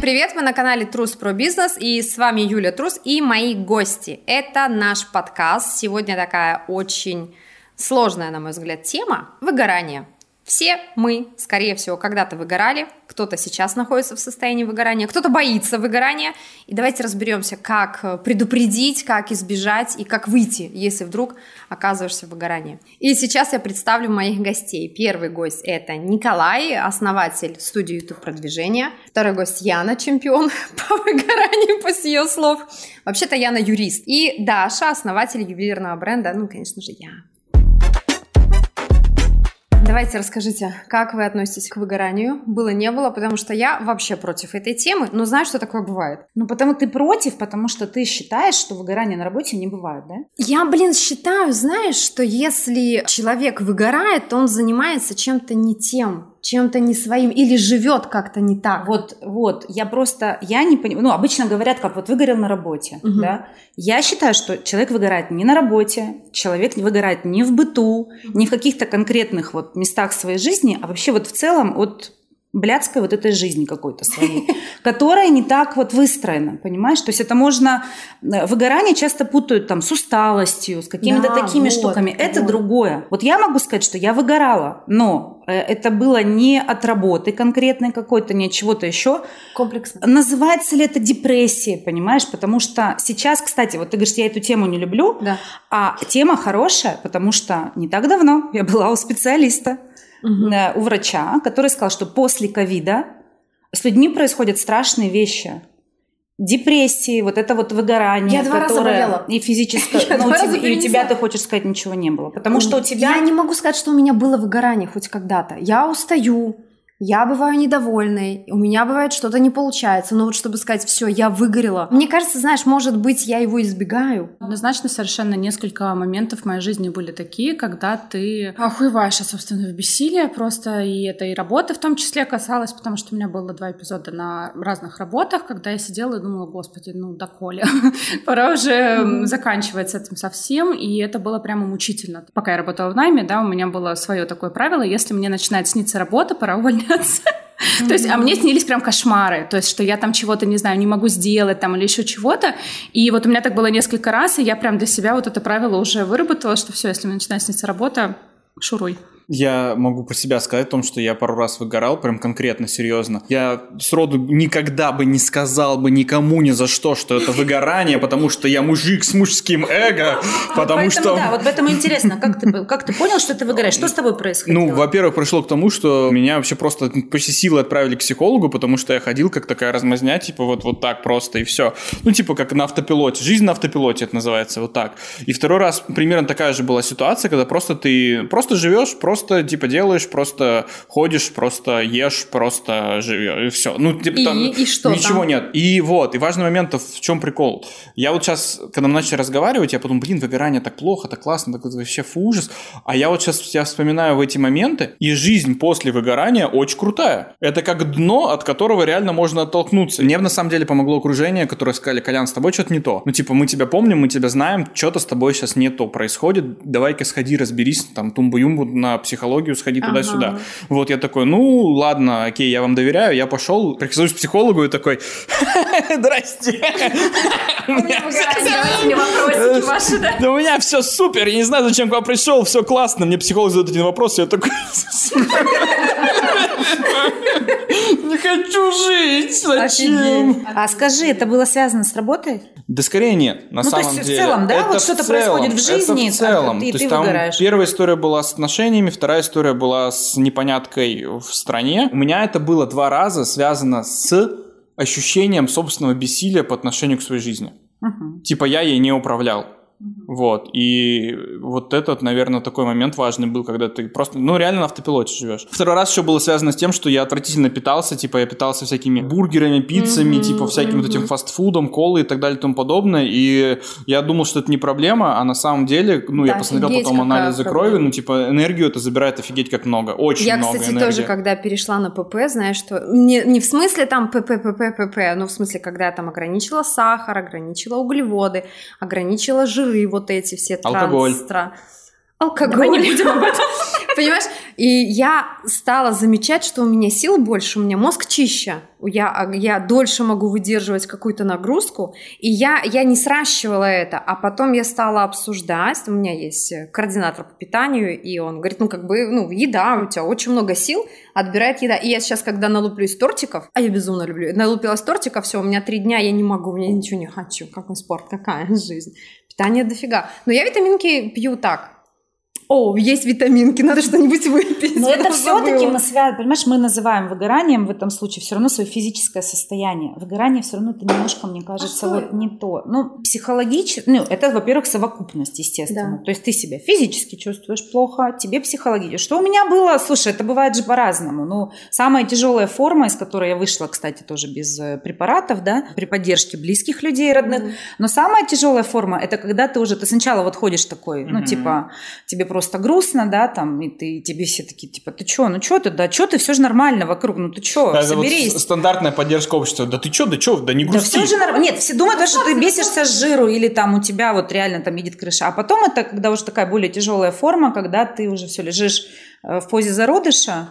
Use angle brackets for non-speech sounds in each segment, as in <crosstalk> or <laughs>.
Всем привет! Вы на канале Трус про бизнес и с вами Юля Трус и мои гости. Это наш подкаст. Сегодня такая очень сложная, на мой взгляд, тема – выгорание. Все мы, скорее всего, когда-то выгорали, кто-то сейчас находится в состоянии выгорания, кто-то боится выгорания. И давайте разберемся, как э, предупредить, как избежать и как выйти, если вдруг оказываешься в выгорании. И сейчас я представлю моих гостей. Первый гость – это Николай, основатель студии YouTube продвижения. Второй гость – Яна, чемпион <laughs> по выгоранию, после ее слов. Вообще-то Яна юрист. И Даша, основатель ювелирного бренда, ну, конечно же, я. Давайте расскажите, как вы относитесь к выгоранию? Было, не было, потому что я вообще против этой темы, но знаю, что такое бывает. Ну, потому ты против, потому что ты считаешь, что выгорание на работе не бывает, да? Я, блин, считаю, знаешь, что если человек выгорает, то он занимается чем-то не тем, чем-то не своим или живет как-то не так. Вот, вот, я просто, я не понимаю, ну, обычно говорят, как вот выгорел на работе, угу. да. Я считаю, что человек выгорает не на работе, человек выгорает не в быту, не в каких-то конкретных вот местах своей жизни, а вообще вот в целом от блядской вот этой жизни какой-то своей, <laughs> которая не так вот выстроена, понимаешь? То есть это можно... Э, выгорание часто путают там с усталостью, с какими-то да, такими вот, штуками. Это вот. другое. Вот я могу сказать, что я выгорала, но это было не от работы конкретной какой-то, не от чего-то еще. Комплексно. Называется ли это депрессия, понимаешь? Потому что сейчас, кстати, вот ты говоришь, я эту тему не люблю, да. а тема хорошая, потому что не так давно я была у специалиста угу. у врача, который сказал, что после ковида с людьми происходят страшные вещи. Депрессии, вот это вот выгорание, я два которое раза и физическое, <laughs> ну, у и у тебя ты хочешь сказать ничего не было, потому что у тебя я не могу сказать, что у меня было выгорание хоть когда-то. Я устаю, я бываю недовольной, у меня бывает что-то не получается, но вот чтобы сказать, все, я выгорела. Мне кажется, знаешь, может быть, я его избегаю. Однозначно совершенно несколько моментов в моей жизни были такие, когда ты охуеваешь, собственно, в бессилие просто, и это и работа в том числе касалось, потому что у меня было два эпизода на разных работах, когда я сидела и думала, господи, ну доколе, <laughs> пора уже заканчивать с этим совсем, и это было прямо мучительно. Пока я работала в найме, да, у меня было свое такое правило, если мне начинает сниться работа, пора увольняться меняться. Mm-hmm. <laughs> То есть, а мне снились прям кошмары, то есть, что я там чего-то, не знаю, не могу сделать там или еще чего-то. И вот у меня так было несколько раз, и я прям для себя вот это правило уже выработала, что все, если мне начинает сниться работа, шуруй. Я могу про себя сказать о том, что я пару раз выгорал, прям конкретно, серьезно. Я сроду никогда бы не сказал бы никому ни за что, что это выгорание, потому что я мужик с мужским эго, <laughs> потому Поэтому, что... Да, вот поэтому интересно, как ты, как ты понял, что ты выгораешь? Что с тобой происходило? Ну, во-первых, пришло к тому, что меня вообще просто почти силы отправили к психологу, потому что я ходил как такая размазня, типа вот, вот так просто и все. Ну, типа как на автопилоте. Жизнь на автопилоте это называется, вот так. И второй раз примерно такая же была ситуация, когда просто ты просто живешь, просто просто типа делаешь, просто ходишь, просто ешь, просто живешь, и все. Ну, типа и, там и что ничего там? нет. И вот, и важный момент, в чем прикол. Я вот сейчас, когда мы начали разговаривать, я подумал, блин, выгорание так плохо, так классно, так вообще фу, ужас. А я вот сейчас я вспоминаю в эти моменты, и жизнь после выгорания очень крутая. Это как дно, от которого реально можно оттолкнуться. Мне на самом деле помогло окружение, которое сказали, Колян, с тобой что-то не то. Ну, типа, мы тебя помним, мы тебя знаем, что-то с тобой сейчас не то происходит, давай-ка сходи, разберись, там, тумбу-юмбу на психологию, сходи ага. туда-сюда. Вот я такой, ну, ладно, окей, я вам доверяю, я пошел, прихожу к психологу и такой, <laughs> здрасте. У меня <laughs> все <laughs> супер, я не знаю, зачем к вам пришел, все классно. Мне психолог задает один вопрос, я такой, не хочу жить, зачем? А скажи, это было связано с работой? Да скорее нет, на ну, самом то есть деле. в целом, да? Вот что-то происходит в жизни, и ты выгораешь. первая история была с отношениями, вторая история была с непоняткой в стране. У меня это было два раза связано с ощущением собственного бессилия по отношению к своей жизни. Угу. Типа я ей не управлял. Вот, и вот этот, наверное, такой момент важный был, когда ты просто, ну, реально на автопилоте живешь. Второй раз еще было связано с тем, что я отвратительно питался, типа, я питался всякими бургерами, пиццами, mm-hmm, типа, всяким mm-hmm. вот этим фастфудом, колой и так далее и тому подобное, и я думал, что это не проблема, а на самом деле, ну, да, я посмотрел потом анализы крови, ну, типа, энергию это забирает офигеть как много, очень я, много кстати, энергии. тоже, когда перешла на ПП, знаешь, что не, не в смысле там ПП, ПП, ПП, но в смысле, когда я там ограничила сахар, ограничила углеводы, ограничила жиры вот эти все Алкоголь. Трансстра... Алкоголь. Давай не будем об этом. <laughs> Понимаешь? И я стала замечать, что у меня сил больше, у меня мозг чище. Я, я дольше могу выдерживать какую-то нагрузку. И я, я не сращивала это. А потом я стала обсуждать. У меня есть координатор по питанию, и он говорит, ну, как бы, ну, еда, у тебя очень много сил, отбирает еда. И я сейчас, когда налуплюсь тортиков, а я безумно люблю, налупилась тортиков, все, у меня три дня, я не могу, я ничего не хочу. Какой спорт, какая <laughs> жизнь. Питание дофига. Но я витаминки пью так, о, есть витаминки, надо что-нибудь выпить. Но это все-таки мы связаны, понимаешь, мы называем выгоранием в этом случае все равно свое физическое состояние. Выгорание все равно это немножко, мне кажется, а вот не то. Ну, психологически, ну, это, во-первых, совокупность, естественно. Да. То есть ты себя физически чувствуешь плохо, тебе психологически. Что у меня было, слушай, это бывает же по-разному. Ну, самая тяжелая форма, из которой я вышла, кстати, тоже без э, препаратов, да, при поддержке близких людей, родных. Mm-hmm. Но самая тяжелая форма, это когда ты уже, ты сначала вот ходишь такой, mm-hmm. ну, типа, тебе просто просто грустно, да, там, и ты, тебе все такие, типа, ты что, ну что ты, да что ты, все же нормально вокруг, ну ты что, да, соберись. Вот стандартная поддержка общества, да ты что, да что, да не грусти. Да все же нормально, нет, все думают, что ты бесишься с жиру, или там у тебя вот реально там едет крыша, а потом это, когда уже такая более тяжелая форма, когда ты уже все лежишь э, в позе зародыша,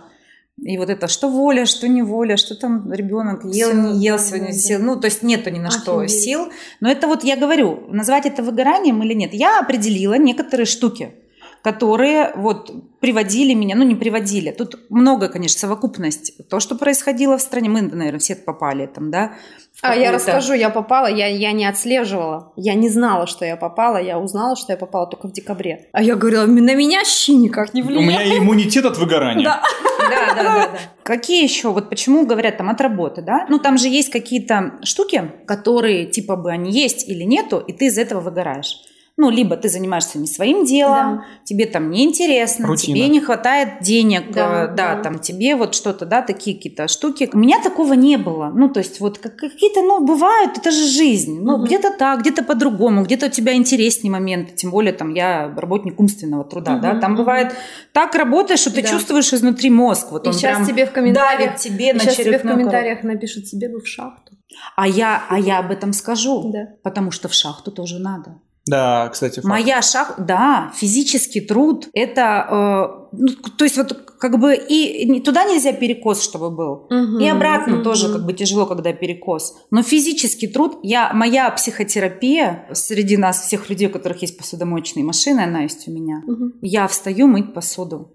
и вот это, что воля, что не воля, что там ребенок ел, Все, не ел сегодня, да, сил. Ну, то есть нету ни на Офигеть. что сил. Но это вот я говорю, назвать это выгоранием или нет. Я определила некоторые штуки которые вот приводили меня, ну не приводили, тут много, конечно, совокупность, то, что происходило в стране, мы, наверное, все попали там, да. А я расскажу, я попала, я, я не отслеживала, я не знала, что я попала, я узнала, что я попала только в декабре. А я говорила, на меня щи никак не влияет. У меня иммунитет от выгорания. Да. Да, да, да, Какие еще, вот почему говорят там от работы, да? Ну, там же есть какие-то штуки, которые типа бы они есть или нету, и ты из этого выгораешь. Ну, либо ты занимаешься не своим делом, да. тебе там неинтересно, Рутина. тебе не хватает денег, да, э, да, да, там тебе вот что-то, да, такие какие-то штуки. У меня такого не было. Ну, то есть вот какие-то, ну, бывают, это же жизнь. Ну, угу. где-то так, где-то по-другому, где-то у тебя интереснее моменты, тем более там я работник умственного труда, угу. да, там бывает так работаешь, что ты да. чувствуешь изнутри мозг. Вот и он сейчас прям тебе в комментариях, давит тебе и на сейчас тебе в комментариях напишут, тебе бы в шахту. А я, а я об этом скажу, да. потому что в шахту тоже надо. Да, кстати. Факт. Моя шаг, да, физический труд, это, э, ну, то есть вот как бы и туда нельзя перекос, чтобы был, угу, и обратно угу. тоже как бы тяжело, когда перекос. Но физический труд, я моя психотерапия среди нас всех людей, у которых есть посудомоечные машины, она есть у меня. Угу. Я встаю мыть посуду.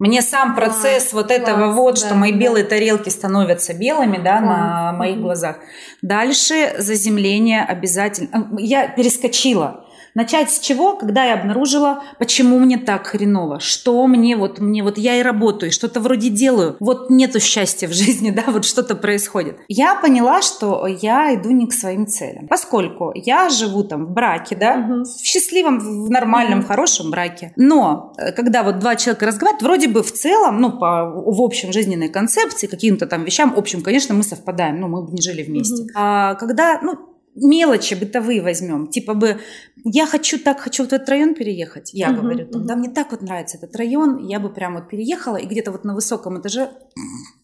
Мне сам процесс класс, вот этого класс, вот, да, что мои да. белые тарелки становятся белыми, да, класс. на моих глазах. Дальше заземление обязательно. Я перескочила. Начать с чего? Когда я обнаружила, почему мне так хреново, что мне вот, мне вот я и работаю, что-то вроде делаю, вот нету счастья в жизни, <laughs> да, вот что-то происходит. Я поняла, что я иду не к своим целям, поскольку я живу там в браке, да, угу. в счастливом, в нормальном, угу. хорошем браке. Но э, когда вот два человека разговаривают, вроде бы в целом, ну, по, в общем жизненной концепции, каким-то там вещам, общем, конечно, мы совпадаем, ну, мы бы не жили вместе. Угу. А когда, ну, мелочи бытовые возьмем. Типа бы, я хочу так, хочу в этот район переехать. Я uh-huh, говорю, там, uh-huh. да, мне так вот нравится этот район, я бы прям вот переехала, и где-то вот на высоком этаже,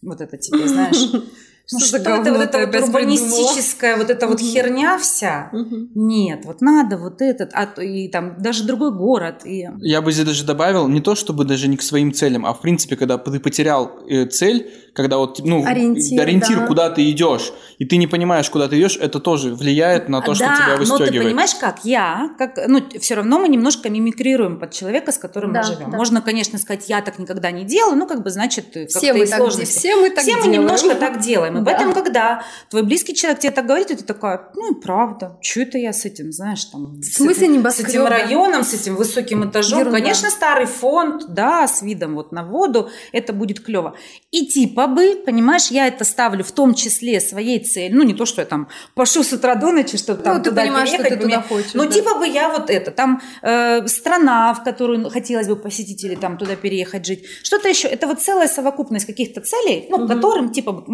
вот это тебе, знаешь, <laughs> ну, что, что это вот эта вот урбанистическая вот эта вот херня вся? Нет, вот надо вот этот, а и там даже другой город. И... Я бы здесь даже добавил не то, чтобы даже не к своим целям, а в принципе, когда ты потерял э, цель, когда вот ну ориентир, ориентир да. куда ты идешь, и ты не понимаешь, куда ты идешь, это тоже влияет на то, что да, тебя выстегивает. но ты понимаешь, как я, как ну все равно мы немножко мимикрируем под человека, с которым да, мы живем. Да. Можно, конечно, сказать, я так никогда не делаю, ну как бы значит все мы так, все мы так все мы немножко так делаем. И да. поэтому, когда твой близкий человек тебе так говорит, и ты такая, ну и правда, что это я с этим, знаешь, там... В смысле с, с этим районом, с этим высоким этажом. Ерунда. Конечно, старый фонд, да, с видом вот на воду, это будет клево. И типа бы, понимаешь, я это ставлю в том числе своей цели. Ну, не то, что я там пошу с утра до ночи, чтобы там ну, туда ты понимаешь, переехать. Что ты туда хочешь, ну, да. типа бы я вот это, там э, страна, в которую хотелось бы посетить или там туда переехать жить. Что-то еще. Это вот целая совокупность каких-то целей, ну, угу. которым, типа,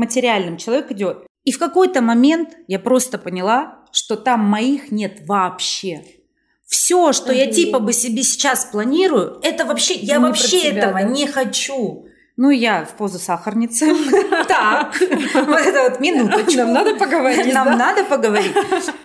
материальным человек идет. И в какой-то момент я просто поняла, что там моих нет вообще. Все, что я типа бы себе сейчас планирую, это вообще, я не вообще тебя, этого да? не хочу. Ну, я в позу сахарницы. <laughs> Так, вот это вот минуточку. Нам надо поговорить, Нам надо поговорить.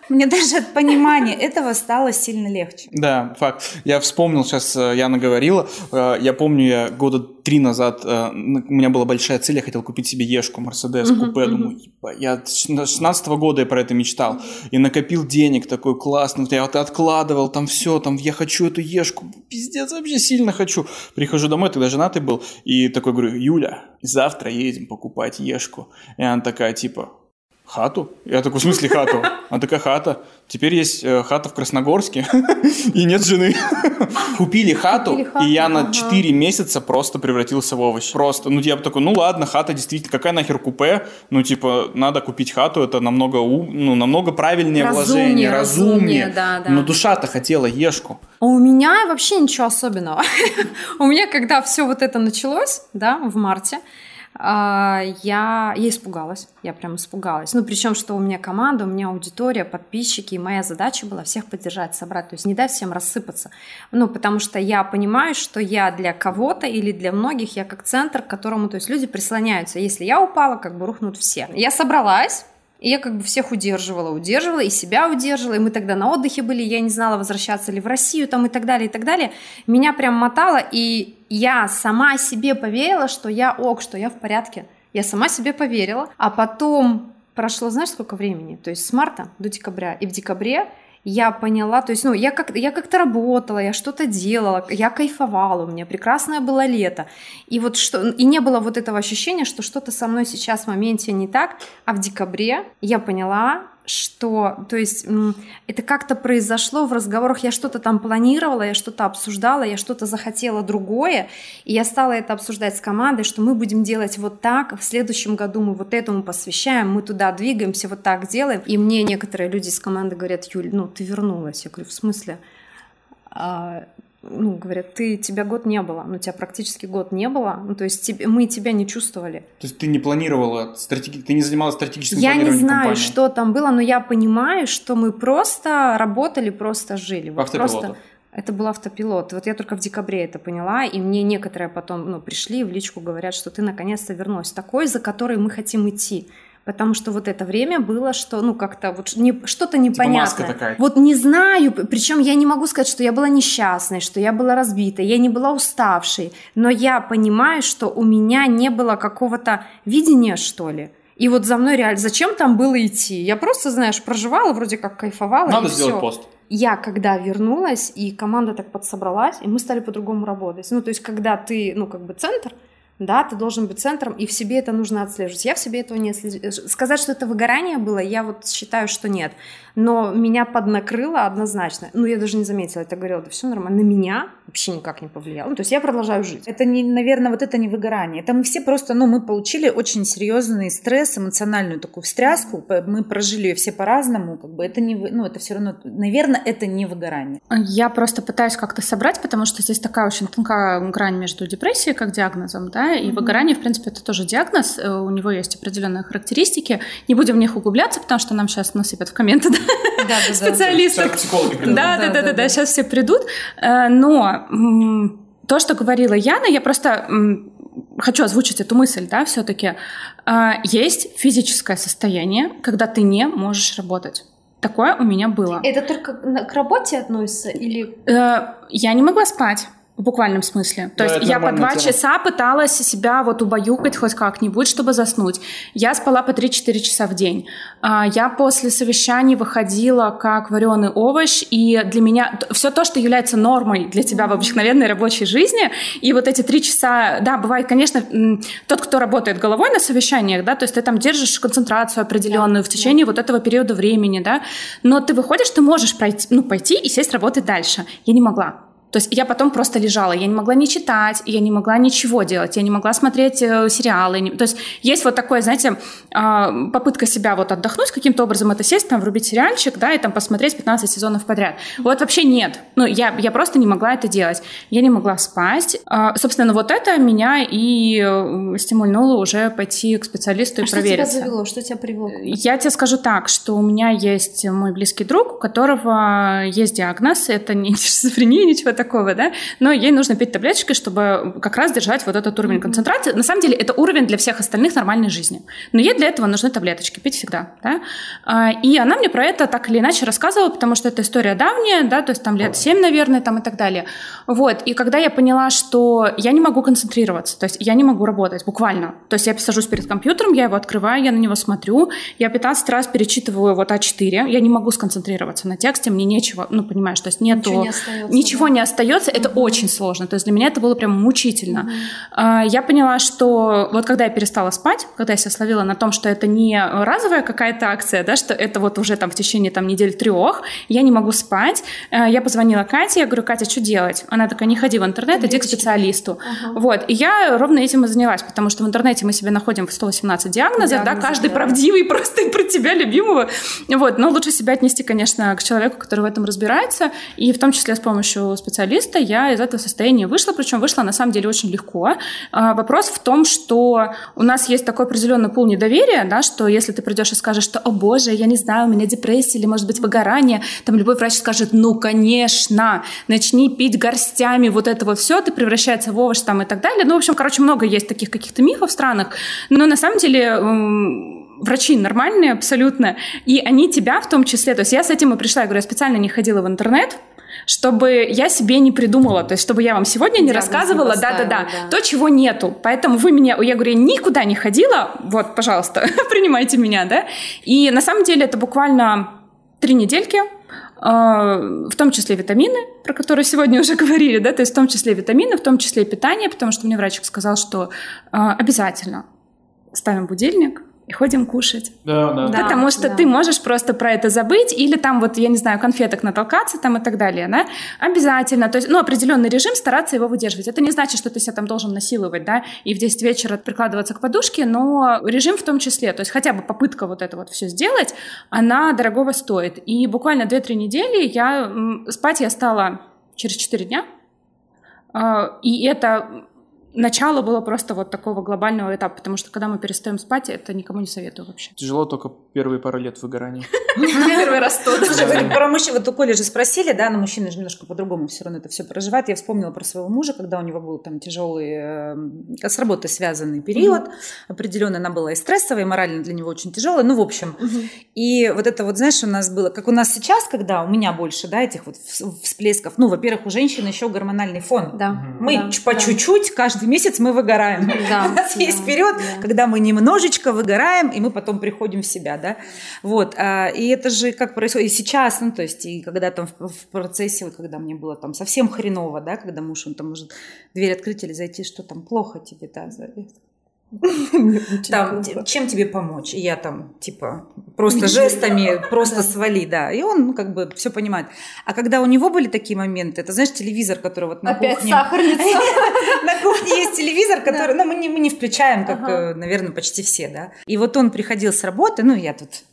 Мне даже от понимания этого стало сильно легче. Да, факт. Я вспомнил, сейчас э, Яна говорила, э, я помню, я года три назад, э, у меня была большая цель, я хотел купить себе Ешку, Мерседес, купе, думаю, «Ебать, я с 16 года я про это мечтал, и накопил денег такой классный, я вот откладывал там все, там я хочу эту Ешку, пиздец, вообще сильно хочу. Прихожу домой, тогда женатый был, и такой говорю, Юля, завтра едем покупать Ешку. И она такая, типа, Хату? Я такой, в смысле хату? Она такая, хата. Теперь есть э, хата в Красногорске, <laughs> и нет жены. Купили хату, Купили хату, и я на ага. 4 месяца просто превратился в овощ. Просто, ну я бы такой, ну ладно, хата действительно, какая нахер купе? Ну типа, надо купить хату, это намного, у- ну, намного правильнее Разумнее, вложение, разумнее, разумнее. да, да. Но душа-то хотела ешку. А у меня вообще ничего особенного. <laughs> у меня, когда все вот это началось, да, в марте, я, я испугалась, я прям испугалась. Ну, причем, что у меня команда, у меня аудитория, подписчики, и моя задача была всех поддержать, собрать, то есть не дать всем рассыпаться. Ну, потому что я понимаю, что я для кого-то или для многих, я как центр, к которому, то есть люди прислоняются. Если я упала, как бы рухнут все. Я собралась, и я как бы всех удерживала, удерживала, и себя удерживала, и мы тогда на отдыхе были, я не знала, возвращаться ли в Россию там и так далее, и так далее. Меня прям мотало, и я сама себе поверила, что я ок, что я в порядке. Я сама себе поверила, а потом прошло, знаешь, сколько времени? То есть с марта до декабря, и в декабре я поняла, то есть, ну, я, как, я как-то работала, я что-то делала, я кайфовала, у меня прекрасное было лето. И вот что, и не было вот этого ощущения, что что-то со мной сейчас в моменте не так, а в декабре я поняла, что, то есть, это как-то произошло в разговорах, я что-то там планировала, я что-то обсуждала, я что-то захотела другое, и я стала это обсуждать с командой, что мы будем делать вот так, в следующем году мы вот этому посвящаем, мы туда двигаемся, вот так делаем. И мне некоторые люди из команды говорят, Юль, ну ты вернулась. Я говорю, в смысле? А, ну, говорят, ты, тебя год не было, ну, тебя практически год не было, ну, то есть тебе, мы тебя не чувствовали. То есть ты не планировала, стратеги... ты не занималась стратегическим Я не планированием знаю, компании? что там было, но я понимаю, что мы просто работали, просто жили. Вот просто это был автопилот. Вот я только в декабре это поняла, и мне некоторые потом ну, пришли в личку, говорят, что ты наконец-то вернулась. Такой, за который мы хотим идти. Потому что вот это время было, что, ну, как-то вот не, что-то непонятное. маска такая. Вот не знаю, причем я не могу сказать, что я была несчастной, что я была разбитой, я не была уставшей, но я понимаю, что у меня не было какого-то видения, что ли. И вот за мной реально, зачем там было идти? Я просто, знаешь, проживала, вроде как кайфовала. Надо сделать всё. пост. Я когда вернулась, и команда так подсобралась, и мы стали по-другому работать. Ну, то есть, когда ты, ну, как бы центр, да, ты должен быть центром, и в себе это нужно отслеживать. Я в себе этого не отслеживаю. Сказать, что это выгорание было, я вот считаю, что нет. Но меня поднакрыло однозначно. Ну, я даже не заметила, это говорила, да все нормально. На меня вообще никак не повлияло. Ну, то есть я продолжаю жить. Это, не, наверное, вот это не выгорание. Это мы все просто, ну, мы получили очень серьезный стресс, эмоциональную такую встряску. Мы прожили ее все по-разному. Как бы это не, ну, это все равно, наверное, это не выгорание. Я просто пытаюсь как-то собрать, потому что здесь такая очень тонкая грань между депрессией как диагнозом, да, и выгорание, в принципе, это тоже диагноз, э, у него есть определенные характеристики. Не будем в них углубляться, потому что нам сейчас насыпят в комменты да. Да, да, Да, да, да, да, да. да, сейчас все придут. Э, Но то, что говорила Яна, я просто хочу озвучить эту мысль, да, все-таки. Есть физическое состояние, когда ты не можешь работать. Такое у меня было. Это только к работе относится или... Э, Я не могла спать. В буквальном смысле. То Да, есть я по два тема. часа пыталась себя вот убаюкать хоть как-нибудь, чтобы заснуть. Я спала по 3-4 часа в день. А, Я после совещаний выходила как вареный овощ, и для меня все то, что является нормой для тебя в обыкновенной рабочей жизни, и вот эти три часа, да, бывает, конечно, тот, кто работает головой на совещаниях, да, то есть ты там держишь концентрацию определенную в течение вот этого периода времени, да, но ты выходишь, ты можешь пройти, ну, пойти и сесть работать дальше. Я не могла. То есть я потом просто лежала, я не могла ни читать, я не могла ничего делать, я не могла смотреть э, сериалы. не- То есть есть вот такое, знаете, а, попытка себя вот отдохнуть каким-то образом, это сесть, там, врубить сериальчик, да, и там посмотреть 15 сезонов подряд. Вот вообще нет. Ну, я, я просто не могла это делать. Я не могла спать. А, Собственно, вот это меня и э, стимульнуло уже пойти к специалисту и А что тебя завело? Что тебя привело? Я тебе скажу так, что у меня есть мой близкий друг, у которого есть диагноз, это не <laughs> шизофрения, ничего такого, да, но ей нужно пить таблеточки, чтобы как раз держать вот этот уровень концентрации. На самом деле это уровень для всех остальных нормальной жизни. Но ей для этого нужны таблеточки, пить всегда, да. А, и она мне про это так или иначе рассказывала, потому что это история давняя, да, то есть там лет 7, наверное, там и так далее. Вот, и когда я поняла, что я не могу концентрироваться, то есть я не могу работать, буквально. То есть я сажусь перед компьютером, я его открываю, я на него смотрю, я 15 раз перечитываю вот А4, я не могу сконцентрироваться на тексте, мне нечего, ну, понимаешь, то есть нету... Ничего не остается. Ничего да. не остается, это очень сложно. То есть для меня это было прям мучительно. Угу. Я поняла, что вот когда я перестала спать, когда я себя словила на том, что это не разовая какая-то акция, да, что это вот уже там в течение там недель трех, я не могу спать, э, я позвонила Кате, я говорю, Катя, что делать? Она такая, не ходи в интернет, иди к специалисту. Угу. Вот, и я ровно этим и занялась, потому что в интернете мы себе находим в 118 диагнозов, Диагнозы, да, каждый да. правдивый <laughs> просто про тебя любимого. Вот, но лучше себя отнести, конечно, к человеку, который в этом разбирается, и в том числе с помощью специалиста я из этого состояния вышла, причем вышла на самом деле очень легко. А, вопрос в том, что у нас есть такой определенный пул недоверия, да, что если ты придешь и скажешь, что, о боже, я не знаю, у меня депрессия или, может быть, выгорание, там любой врач скажет, ну, конечно, начни пить горстями, вот это вот все, ты превращается в овощ там и так далее. Ну, в общем, короче, много есть таких каких-то мифов в странах, но на самом деле врачи нормальные абсолютно, и они тебя в том числе, то есть я с этим и пришла, я говорю, я специально не ходила в интернет, чтобы я себе не придумала, то есть чтобы я вам сегодня не Диагноз рассказывала, да-да-да, то, чего нету. Поэтому вы меня, я говорю, я никуда не ходила, вот, пожалуйста, <laughs> принимайте меня, да. И на самом деле это буквально три недельки, а, в том числе витамины, про которые сегодня уже говорили, да, то есть в том числе витамины, в том числе питание, потому что мне врачик сказал, что а, обязательно ставим будильник, и ходим кушать. Да, да. Потому что да. ты можешь просто про это забыть или там вот, я не знаю, конфеток натолкаться там и так далее, да? Обязательно. То есть, ну, определенный режим, стараться его выдерживать. Это не значит, что ты себя там должен насиловать, да, и в 10 вечера прикладываться к подушке, но режим в том числе, то есть хотя бы попытка вот это вот все сделать, она дорогого стоит. И буквально 2-3 недели я, спать я стала через 4 дня, а, и это начало было просто вот такого глобального этапа, потому что когда мы перестаем спать, это никому не советую вообще. Тяжело только первые пару лет выгорания. <laughs> Первый раз то. Слушай, про мужчин, вот у Коли же спросили, да, но мужчины же немножко по-другому все равно это все проживают. Я вспомнила про своего мужа, когда у него был там тяжелый, э, с работой связанный период. Определенно она была и стрессовая, и морально для него очень тяжелая. Ну, в общем. И вот это вот, знаешь, у нас было, как у нас сейчас, когда у меня больше, да, этих вот всплесков. Ну, во-первых, у женщины еще гормональный фон. Да. Мы по чуть-чуть каждый каждый месяц мы выгораем. Да, <laughs> У нас да, есть период, да. когда мы немножечко выгораем, и мы потом приходим в себя, да. Вот. А, и это же как происходит и сейчас, ну, то есть, и когда там в, в процессе, вот когда мне было там совсем хреново, да, когда муж, он там может дверь открыть или зайти, что там плохо тебе, да, <laughs> там, чем тебе помочь? И я там, типа, просто жестами, просто свали, да. И он, ну, как бы, все понимает. А когда у него были такие моменты, это, знаешь, телевизор, который вот на Опять кухне... сахарница. <laughs> На кухне есть телевизор, который, ну, мы не включаем, как, э, наверное, почти все, да. И вот он приходил с работы, ну, я тут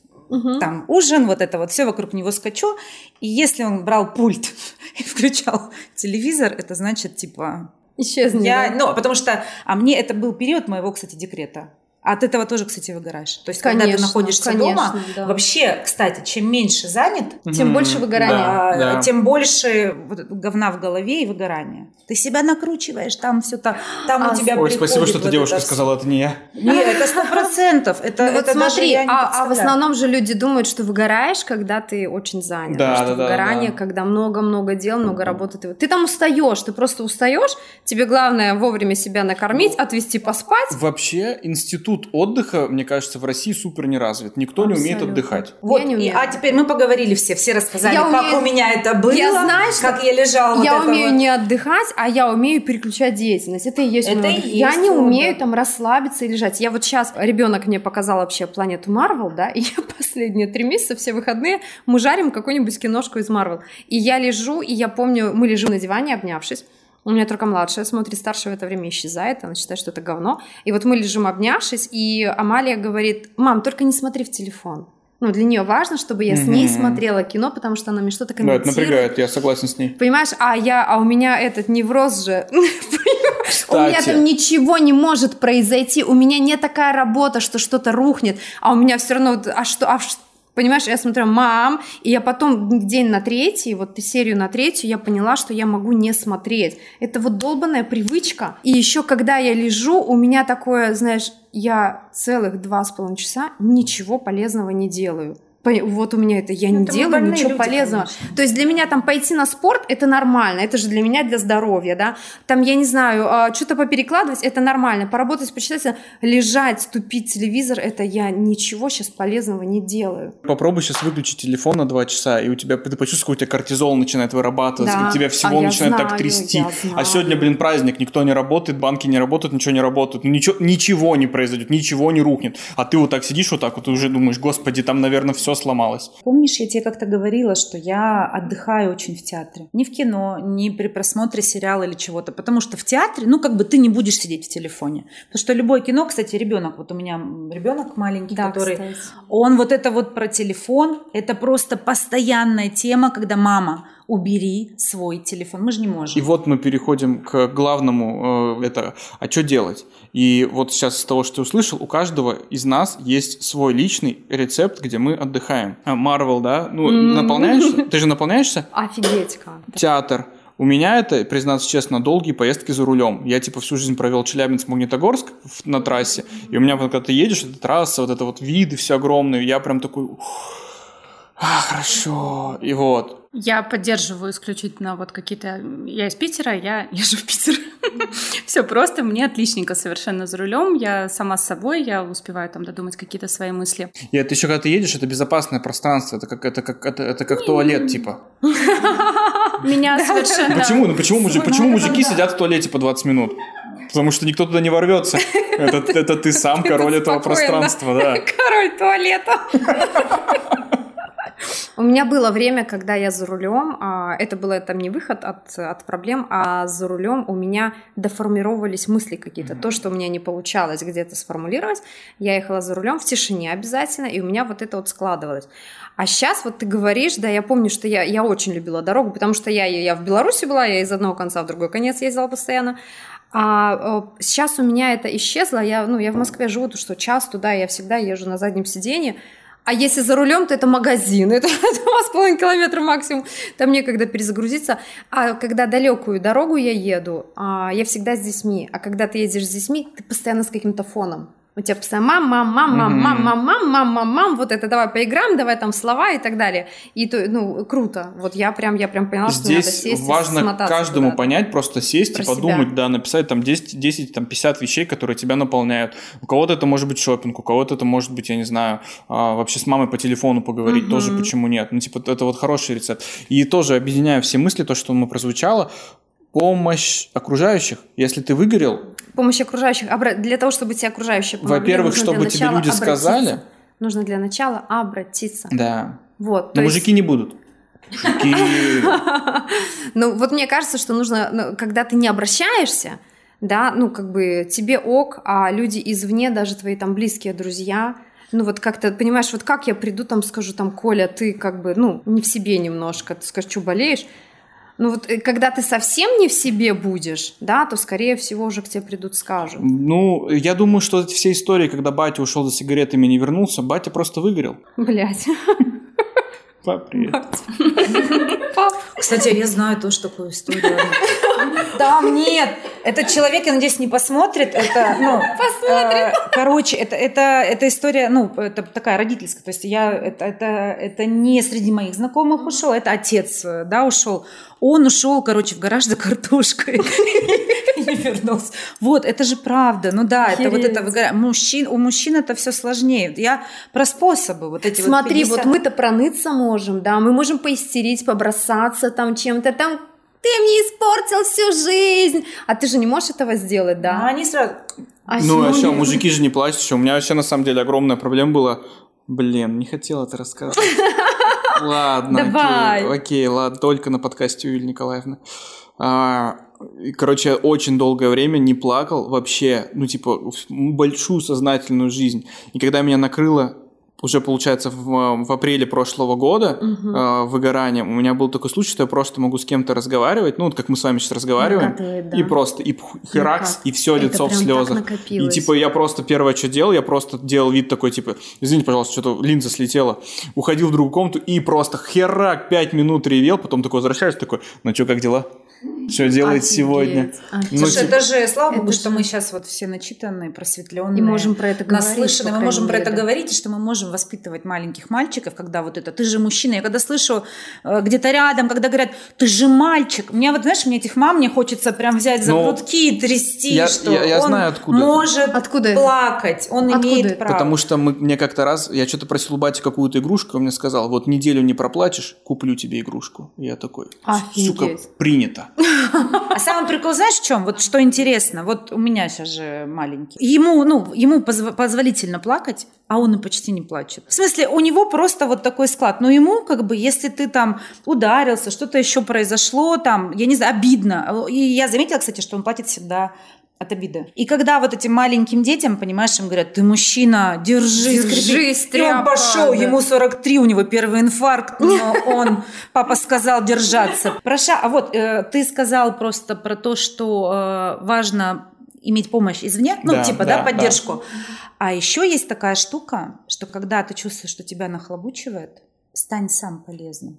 там ужин, вот это вот все вокруг него скачу. И если он брал пульт <laughs> и включал телевизор, это значит, типа, Исчезнет. Я, ну, потому что, а мне это был период моего, кстати, декрета. От этого тоже, кстати, выгораешь. То есть, конечно, когда ты находишься конечно, дома, да. вообще, кстати, чем меньше занят, тем больше выгорания. Да, да. Тем больше вот, говна в голове и выгорания. Ты себя накручиваешь, там все так, там а, у тебя Ой, спасибо, что ты девушка сказала, это не я. Нет, это сто процентов. Это, ну, вот смотри, а, а в основном же люди думают, что выгораешь, когда ты очень занят. Да, что да, выгорание, да. когда много-много дел, много работы. Ты, ты там устаешь, ты просто устаешь. Тебе главное вовремя себя накормить, отвести поспать. Вообще институт институт отдыха, мне кажется, в России супер не развит. Никто Абсолютно. не умеет отдыхать. Вот, не и, а теперь мы поговорили все, все рассказали, я как умею... у меня это было, я знаю, как я лежала. Я вот умею этого. не отдыхать, а я умею переключать деятельность. Это и есть. Это и есть я не умею там расслабиться и лежать. Я вот сейчас ребенок мне показал вообще планету Марвел, да, <laughs> и я последние три месяца все выходные мы жарим какую-нибудь киношку из Марвел. И я лежу, и я помню, мы лежим на диване, обнявшись. У меня только младшая смотрит, старшая в это время исчезает, она считает, что это говно. И вот мы лежим обнявшись, и Амалия говорит, мам, только не смотри в телефон. Ну, для нее важно, чтобы я с ней смотрела кино, потому что она мне что-то комментирует. Ну, это напрягает, я согласен с ней. Понимаешь, а я, а у меня этот невроз же. <laughs> У меня там ничего не может произойти, у меня не такая работа, что что-то рухнет, а у меня все равно, а что, а Понимаешь, я смотрю, мам, и я потом день на третий, вот серию на третью, я поняла, что я могу не смотреть. Это вот долбанная привычка. И еще когда я лежу, у меня такое, знаешь, я целых два с половиной часа ничего полезного не делаю вот у меня это, я не это делаю ничего люди, полезного. Конечно. То есть для меня там пойти на спорт, это нормально, это же для меня для здоровья, да. Там, я не знаю, а, что-то поперекладывать, это нормально. Поработать, почитать, лежать, тупить телевизор, это я ничего сейчас полезного не делаю. Попробуй сейчас выключить телефон на два часа, и у тебя, ты почувствуешь, как у тебя кортизол начинает вырабатываться, да. тебя всего а начинает знаю, так трясти. А сегодня, блин, праздник, никто не работает, банки не работают, ничего не работает, ничего, ничего не произойдет, ничего не рухнет. А ты вот так сидишь вот так вот и уже думаешь, господи, там, наверное, все сломалось. Помнишь, я тебе как-то говорила, что я отдыхаю очень в театре. Не в кино, не при просмотре сериала или чего-то. Потому что в театре, ну, как бы ты не будешь сидеть в телефоне. Потому что любое кино, кстати, ребенок, вот у меня ребенок маленький, да, который, кстати. он вот это вот про телефон, это просто постоянная тема, когда мама убери свой телефон. Мы же не можем. И вот мы переходим к главному, э, это, а что делать? И вот сейчас с того, что ты услышал, у каждого из нас есть свой личный рецепт, где мы отдыхаем. Марвел, да? Ну, наполняешься? Ты же наполняешься? <laughs> Офигеть как. Театр. У меня это, признаться честно, долгие поездки за рулем. Я типа всю жизнь провел Челябинск-Магнитогорск на трассе, и у меня когда ты едешь, эта трасса, вот это вот виды все огромные, я прям такой, а, хорошо, и вот. Я поддерживаю исключительно вот какие-то... Я из Питера, я <laughs> езжу в Питер. Все просто, мне отличненько совершенно за рулем. Я сама с собой, я успеваю там додумать какие-то свои мысли. И это еще когда ты едешь, это безопасное пространство, это как, это как, это, это как туалет, типа. <laughs> Меня совершенно... Почему? Ну почему, мужик, почему мужики сидят в туалете по 20 минут? Потому что никто туда не ворвется. <laughs> Это, это ты сам король этого пространства, да. Король туалета. У меня было время, когда я за рулем, а, это было там не выход от, от проблем, а за рулем у меня деформировались мысли какие-то. То, что у меня не получалось где-то сформулировать, я ехала за рулем в тишине обязательно, и у меня вот это вот складывалось. А сейчас вот ты говоришь, да, я помню, что я, я очень любила дорогу, потому что я, я в Беларуси была, я из одного конца в другой конец ездила постоянно. А сейчас у меня это исчезло. Я, ну, я в Москве живу, то что час туда я всегда езжу на заднем сиденье. А если за рулем, то это магазин, <laughs> это два с половиной километра максимум, там некогда перезагрузиться. А когда далекую дорогу я еду, а, я всегда с детьми. А когда ты едешь с детьми, ты постоянно с каким-то фоном. У тебя постоянно мам, мам, мам, мам, мам, мам, мам, мам, мам, мам, вот это давай поиграем, давай там слова и так далее. И то, ну, круто. Вот я прям, я прям поняла, Здесь что надо сесть важно каждому понять, просто сесть Про и подумать, себя. да, написать там 10, 10, там 50 вещей, которые тебя наполняют. У кого-то это может быть шопинг, у кого-то это может быть, я не знаю, а, вообще с мамой по телефону поговорить, угу. тоже почему нет. Ну, типа, это вот хороший рецепт. И тоже объединяя все мысли, то, что мы прозвучало, помощь окружающих. Если ты выгорел... Помощь окружающих. Для того, чтобы тебе окружающие помогли, Во-первых, чтобы тебе люди обратиться. сказали... Нужно для начала обратиться. Да. Вот. Но мужики есть... не будут. Мужики... <laughs> Ну, вот мне кажется, что нужно, ну, когда ты не обращаешься, да, ну, как бы тебе ок, а люди извне, даже твои там близкие друзья, ну вот как-то, понимаешь, вот как я приду там, скажу там, Коля, ты как бы, ну, не в себе немножко, ты скажешь, что болеешь, ну вот э, когда ты совсем не в себе будешь, да, то скорее всего уже к тебе придут скажут. Ну, я думаю, что все истории, когда батя ушел за сигаретами и не вернулся, батя просто выгорел. Блять. Пап, привет. Пап. Кстати, я знаю тоже такую историю. Там нет. Этот человек, я надеюсь, не посмотрит. Это, ну, посмотрит. Э, короче, это, это, это история, ну, это такая родительская. То есть я, это, это, это не среди моих знакомых ушел, это отец, да, ушел. Он ушел, короче, в гараж за картошкой и не вернулся. Вот, это же правда. Ну да, это вот это мужчин, у мужчин это все сложнее. Я про способы вот эти Смотри, вот мы-то проныться можем, да, мы можем поистерить, побросаться там чем-то, там ты мне испортил всю жизнь. А ты же не можешь этого сделать, да? А они сразу... А ну, а что, мужики же не плачут. Что? У меня вообще, на самом деле, огромная проблема была. Блин, не хотела это рассказывать. <laughs> Ладно, Давай. Окей, окей, ладно, только на подкасте Юлии Николаевны. А, короче, очень долгое время не плакал вообще, ну, типа, большую сознательную жизнь. И когда меня накрыло уже, получается, в, в апреле прошлого года Мгм. э, выгорание, у меня был такой случай, что я просто могу с кем-то разговаривать, ну, вот как мы с вами сейчас разговариваем, Накатывает, да. и просто, и херакс, как? и все Это лицо в слезах. И типа я просто первое, что делал, я просто делал вид такой, типа, извините, пожалуйста, что-то линза слетела. Уходил в другую комнату и просто херак, пять минут ревел, потом такой возвращаюсь, такой, ну что, как дела? Что делаете Офигеть, сегодня? офигеть. Ну, Слушай, типа- это же, слава богу, что мы сейчас вот все начитанные, просветленные. И можем про это говорить. наслышаны, мы можем про это говорить, и что мы можем воспитывать маленьких мальчиков, когда вот это, ты же мужчина. Я когда слышу э, где-то рядом, когда говорят, ты же мальчик. Мне вот, знаешь, мне этих мам, мне хочется прям взять за Ну, грудки и трясти, я- что я- я он знаю, откуда может Откуда это? плакать, он Откуда имеет это? право. Потому что мы, мне как-то раз, я что-то просил у бати какую-то игрушку, он мне сказал, вот неделю не проплачешь, куплю тебе игрушку. Я такой, сука, Офигеть. принято. А самый прикол, знаешь, в чем? Вот что интересно, вот у меня сейчас же маленький. Ему, ну, ему позв- позволительно плакать, а он и почти не плачет. В смысле, у него просто вот такой склад. Но ему, как бы, если ты там ударился, что-то еще произошло, там, я не знаю, обидно. И я заметила, кстати, что он платит всегда от обиды. И когда вот этим маленьким детям, понимаешь, им говорят, ты мужчина, держись, Держись, крепи». И он пошел, да. ему 43, у него первый инфаркт, но <laughs> он, папа сказал держаться. Проша, а вот э, ты сказал просто про то, что э, важно иметь помощь извне, ну, Да, типа, да, да, поддержку. А еще есть такая штука, что когда ты чувствуешь, что тебя нахлобучивает, стань сам полезным.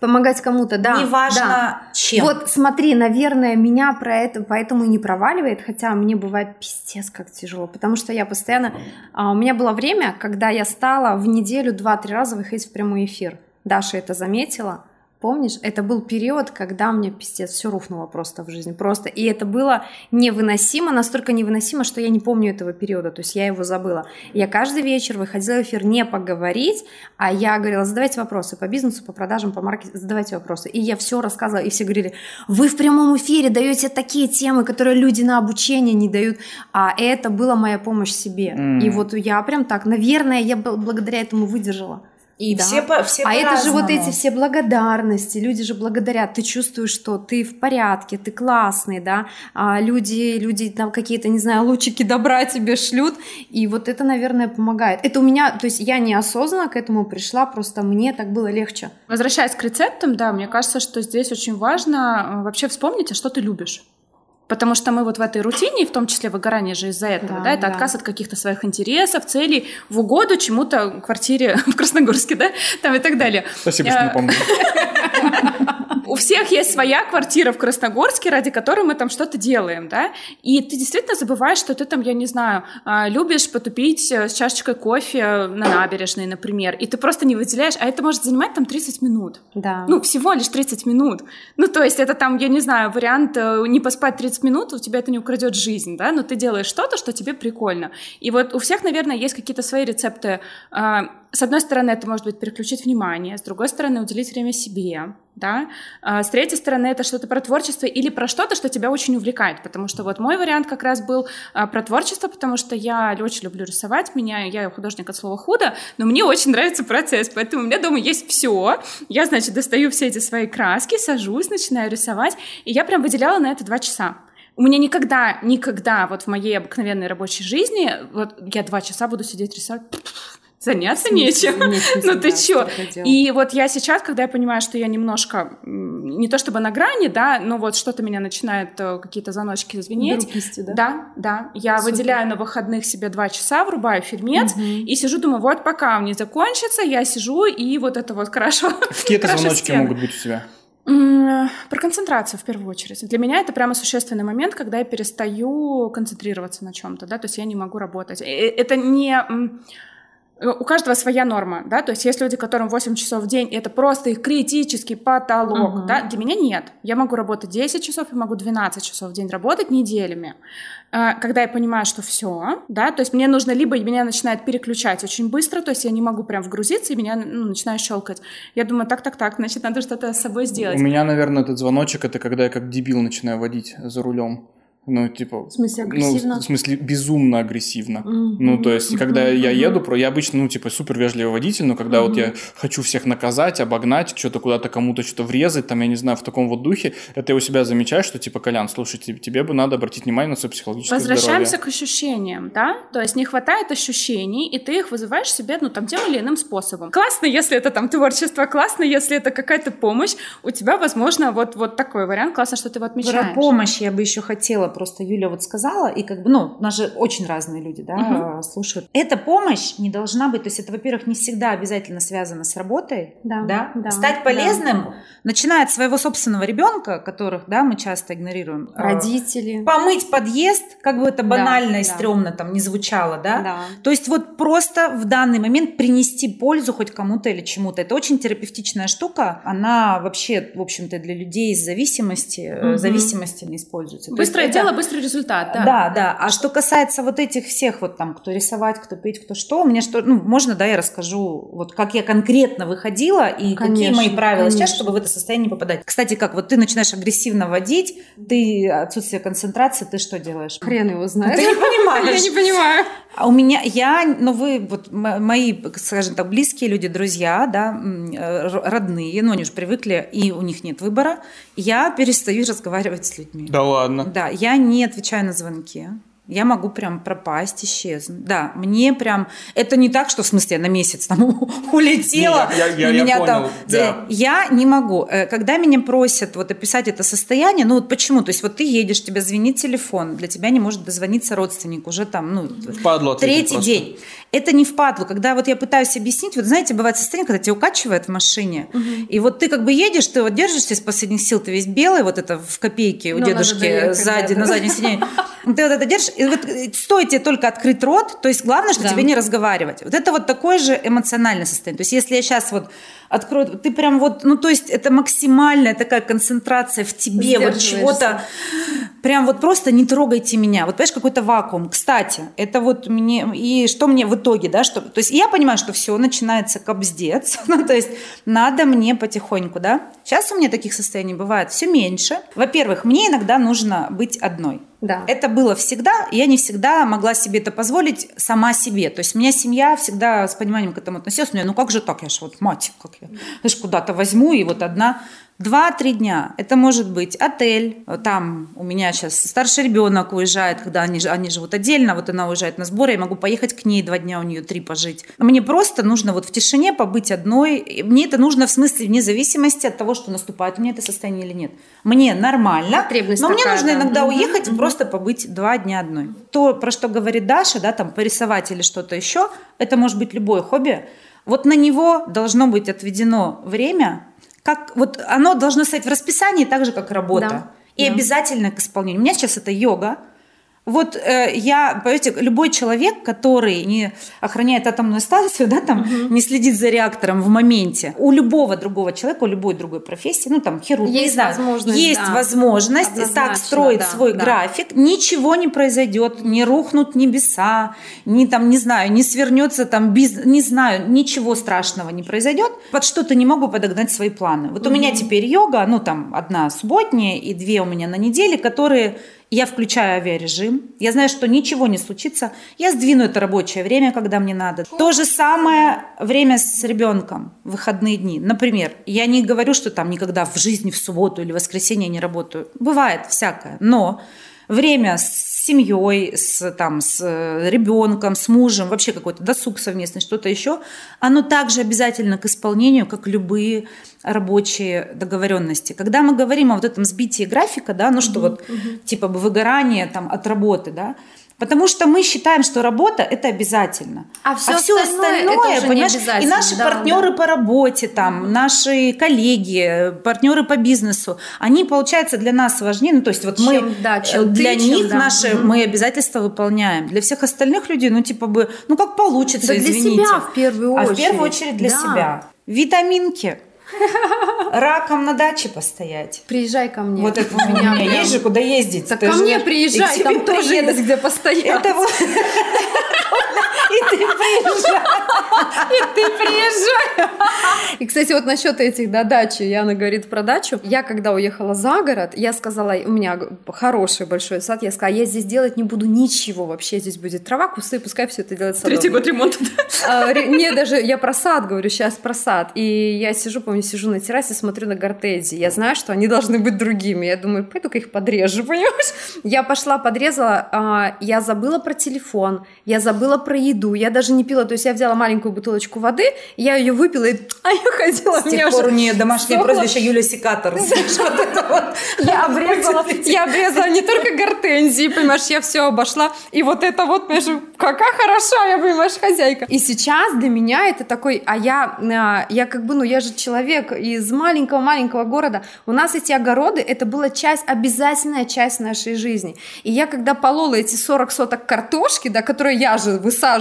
Помогать кому-то, да. Неважно да. чем. Вот смотри, наверное, меня про это поэтому и не проваливает, хотя мне бывает пиздец как тяжело, потому что я постоянно... а, у меня было время, когда я стала в неделю два-три раза выходить в прямой эфир. Даша это заметила. Помнишь, это был период, когда мне пиздец все рухнуло просто в жизни, просто, и это было невыносимо, настолько невыносимо, что я не помню этого периода, то есть я его забыла. Я каждый вечер выходила в эфир не поговорить, а я говорила, задавайте вопросы по бизнесу, по продажам, по маркетингу, задавайте вопросы. И я все рассказывала, и все говорили, вы в прямом эфире даете такие темы, которые люди на обучение не дают, а это была моя помощь себе. М. И вот я прям так, наверное, я бл- благодаря этому выдержала. И Да. все, по- все а это же вот эти все благодарности, люди же благодарят, ты чувствуешь, что ты в порядке, ты классный, да, а люди, люди там какие-то, не знаю, лучики добра тебе шлют, и вот это, наверное, помогает. Это у меня, то есть я неосознанно к этому пришла, просто мне так было легче. Возвращаясь к рецептам, да, мне кажется, что здесь очень важно э, вообще вспомнить, а что ты любишь. Потому что мы вот в этой рутине, в том числе выгорание же из-за этого, Да, да, это да. отказ от каких-то своих интересов, целей в угоду чему-то, квартире <laughs> в Красногорске, да, там и так далее. Спасибо, что Я- напомнил. У всех есть своя квартира в Красногорске, ради которой мы там что-то делаем, да, и ты действительно забываешь, что ты там, я не знаю, а, любишь потупить э, с чашечкой кофе на набережной, например, и ты просто не выделяешь, а это может занимать там 30 минут. Да. Ну, всего лишь 30 минут. Ну, то есть это там, я не знаю, вариант э, не поспать 30 минут, у тебя это не украдет жизнь, да, но ты делаешь что-то, что тебе прикольно. И вот у всех, наверное, есть какие-то свои рецепты. А, С одной стороны, это может быть переключить внимание, с другой стороны, уделить время себе, да. А С третьей стороны, это что-то про творчество или про что-то, что тебя очень увлекает, потому что вот мой вариант как раз был а, про творчество, потому что я очень люблю рисовать, меня, я художник от слова худо, но мне очень нравится процесс, поэтому у меня дома есть все. Я, значит, достаю все эти свои краски, сажусь, начинаю рисовать, и я прям выделяла на это два часа. У меня никогда, никогда вот в моей обыкновенной рабочей жизни, вот я два часа буду сидеть рисовать, <laughs> заняться нечем. <laughs> Ну ты чё? И вот я сейчас, когда я понимаю, что я немножко, не то чтобы на грани, да, но вот что-то меня начинает э, какие-то звоночки звенеть. да? Да, да. Я Супер. выделяю на выходных себе два часа, врубаю фильмец и сижу, думаю, вот пока он не закончится, я сижу и вот это вот хорошо. Какие-то <laughs> звоночки стены. могут быть у тебя? Про концентрацию в первую очередь. Для меня это прямо существенный момент, когда я перестаю концентрироваться на чем-то, да, то есть я не могу работать. Э, Это не у каждого своя норма, да, то есть есть люди, которым 8 часов в день, и это просто их критический потолок, Мгм. да, для меня нет. Я могу работать 10 часов, я могу 12 часов в день работать неделями. А, Когда я понимаю, что все, да, то есть мне нужно либо меня начинает переключать очень быстро, то есть я не могу прям вгрузиться, и меня ну, начинает щелкать. Я думаю, так-так-так, значит, надо что-то с собой сделать. У меня, наверное, этот звоночек, это когда я как дебил начинаю водить за рулем. Ну, типа... В смысле агрессивно? Ну, в смысле безумно агрессивно. Мгм, Ну, то есть, мгм, когда я еду, про- я обычно, ну, типа, супер вежливый водитель, но когда вот я хочу всех наказать, обогнать, что-то куда-то кому-то что-то врезать, там, я не знаю, в таком вот духе, это я у себя замечаю, что, типа, Колян, слушай, тебе, тебе бы надо обратить внимание на свое психологическое Возвращаемся здоровье. к ощущениям, да? То есть не хватает ощущений, и ты их вызываешь себе, ну, там, тем или иным способом. Классно, если это там творчество, классно, если это какая-то помощь. У тебя, возможно, вот, вот такой вариант. Классно, что ты его отмечаешь. Про помощь я бы еще хотела, просто Юля вот сказала, и как бы, ну, у нас же очень разные люди, да, Мгм. слушают. Эта помощь не должна быть, то есть это, во-первых, не всегда обязательно связано с работой, Да, да, да, стать да. полезным, начиная от своего собственного ребенка, которых, да, мы часто игнорируем. э, Родители. Помыть подъезд, как бы это Да, банально и да. стрёмно там не звучало, да? Да. То есть вот просто в данный момент принести пользу хоть кому-то или чему-то. Это очень терапевтичная штука. Она вообще, в общем-то, для людей с зависимости, Мгм. зависимости не используется. Быстрое это- дело, быстрый результат, да. Да, да. А что касается вот этих всех, вот там, кто рисовать, кто петь, кто что, мне что, ну, можно, да, я расскажу, вот как я конкретно выходила и какие Конечно, мои правила сейчас, конечно. чтобы в это состояние не попадать. Кстати, как вот ты начинаешь агрессивно водить, ты отсутствие концентрации, ты что делаешь? Хрен его знает. Ты не понимаешь. <laughs> Я не <laughs> понимаю. А у меня, я, ну вы, вот мои, скажем так, близкие люди, друзья, да, э, родные, ну они уже привыкли, и у них нет выбора, я перестаю <laughs> разговаривать с людьми. Да ладно. Да, я не отвечаю на звонки. Я могу прям пропасть, исчезнуть. Да, мне прям... Это не так, что в смысле я на месяц там <laughs> улетела. Не, я- я- я меня понял, там... да. Я не могу. Э, Когда меня просят вот описать это состояние, ну вот почему? То есть вот ты едешь, тебе звонит телефон, для тебя не может дозвониться родственник уже там, ну, Впадло третий день. Это не впадло. Когда вот я пытаюсь объяснить, вот знаете, бывает состояние, когда тебя укачивает в машине, и вот ты как бы едешь, ты вот держишься из последних сил, ты весь белый, вот это в копейке у Ну, надо дедушки доехать, сзади, да, на заднем сиденье. Ты вот это держишь, и вот э, стоит тебе только открыть рот, то есть главное, что Да. тебе не разговаривать. Вот это вот такое же эмоциональное состояние. То есть если я сейчас вот открою, ты прям вот, ну то есть это максимальная такая концентрация в тебе, вот чего-то, прям вот просто не трогайте меня. Вот понимаешь, какой-то вакуум. Кстати, это вот мне, и что мне в итоге, да, что, то есть я понимаю, что все, начинается кобздец, <laughs> ну, то есть надо мне потихоньку, да. Сейчас у меня таких состояний бывает все меньше. Во-первых, мне иногда нужно быть одной. Да. Это было всегда, я не всегда могла себе это позволить сама себе. То есть у меня семья всегда с пониманием к этому относилась. Ну, я, ну как же так, я же вот мать, как я, ж куда-то возьму и вот одна. Два-три дня. Это может быть отель. Там у меня сейчас старший ребенок уезжает, когда они, они живут отдельно. Вот она уезжает на сборы, я могу поехать к ней два дня, у нее три пожить. Мне просто нужно вот в тишине побыть одной. И Мне это нужно в смысле вне зависимости от того, что наступает у меня это состояние или нет. Мне нормально, Потребность но мне такая, нужно да. иногда Мгм, уехать и просто побыть два дня одной. То, про что говорит Даша, да, там порисовать или что-то еще, это может быть любое хобби. Вот на него должно быть отведено время, как вот оно должно стоять в расписании так же, как работа. Да, И да. обязательно к исполнению. У меня сейчас это йога. Вот э, я, поверьте, любой человек, который не охраняет атомную станцию, да, там, не следит за реактором в моменте, у любого другого человека, у любой другой профессии, ну, там, хирург, не Есть знаю, возможность, есть да. возможность Однозначно, так строить да, свой да. график, ничего не произойдет, не рухнут небеса, не там, не знаю, не свернется там, биз... не знаю, ничего страшного не произойдет. Под что-то не могу подогнать свои планы. Вот у меня теперь йога, ну, там, одна субботняя и две у меня на неделе, которые я включаю авиарежим, я знаю, что ничего не случится, я сдвину это рабочее время, когда мне надо. То же самое время с ребенком, выходные дни. Например, я не говорю, что там никогда в жизни в субботу или воскресенье не работаю. Бывает всякое, но время с семьей, с, там, с э, ребенком, с мужем, вообще какой-то досуг совместный, что-то еще, оно также обязательно к исполнению, как любые рабочие договоренности. Когда мы говорим о вот этом сбитии графика, да, ну что вот типа бы выгорание там от работы, да, Потому что мы считаем, что работа это обязательно. А всё остальное это уже не понимаешь, и наши да, партнеры по работе, там, наши коллеги, партнеры по бизнесу, они, получается, для нас важнее. Ну, то есть вот мы Чем, да, чем э, ты, для чем, них да. наши Мгм. мы обязательства выполняем. Для всех остальных людей, ну, типа бы, ну, как получится, Да для извините. себя в первую А в очередь. первую очередь для Да. себя. Витаминки. Раком на даче постоять. Приезжай ко мне. Вот это у меня есть же куда ездить. Так ко мне приезжай, там тоже есть где постоять. Это вот... <laughs> И ты приезжай. ты приезжай. И, кстати, вот насчет этих, да, дачи, Яна говорит про дачу. Я, когда уехала за город, я сказала, у меня хороший большой сад, я сказала, я здесь делать не буду ничего вообще, здесь будет трава, кусты, пускай все это делает садовник. Третий год ремонта. А, не, даже я про сад говорю, сейчас про сад. И я сижу, помню, сижу на террасе, смотрю на гортензии. Я знаю, что они должны быть другими. Я думаю, пойду-ка их подрежу, понимаешь? Я пошла, подрезала, а, я забыла про телефон, я забыла про еду, я даже не пила, то есть я взяла маленькую бутылочку воды, я ее выпила, и <laughs> а я ходила. С тех пор у нее домашнее прозвище Юлия Секатор. Я обрезала, я обрезала не только гортензии, понимаешь, я все обошла, и вот это вот, понимаешь, какая хороша я, понимаешь, хозяйка. И сейчас для меня это такой, а я, а, я как бы, ну, я же человек из маленького-маленького города, у нас эти огороды, это была часть, обязательная часть нашей жизни. И я когда полола эти 40 соток картошки, да, которые я же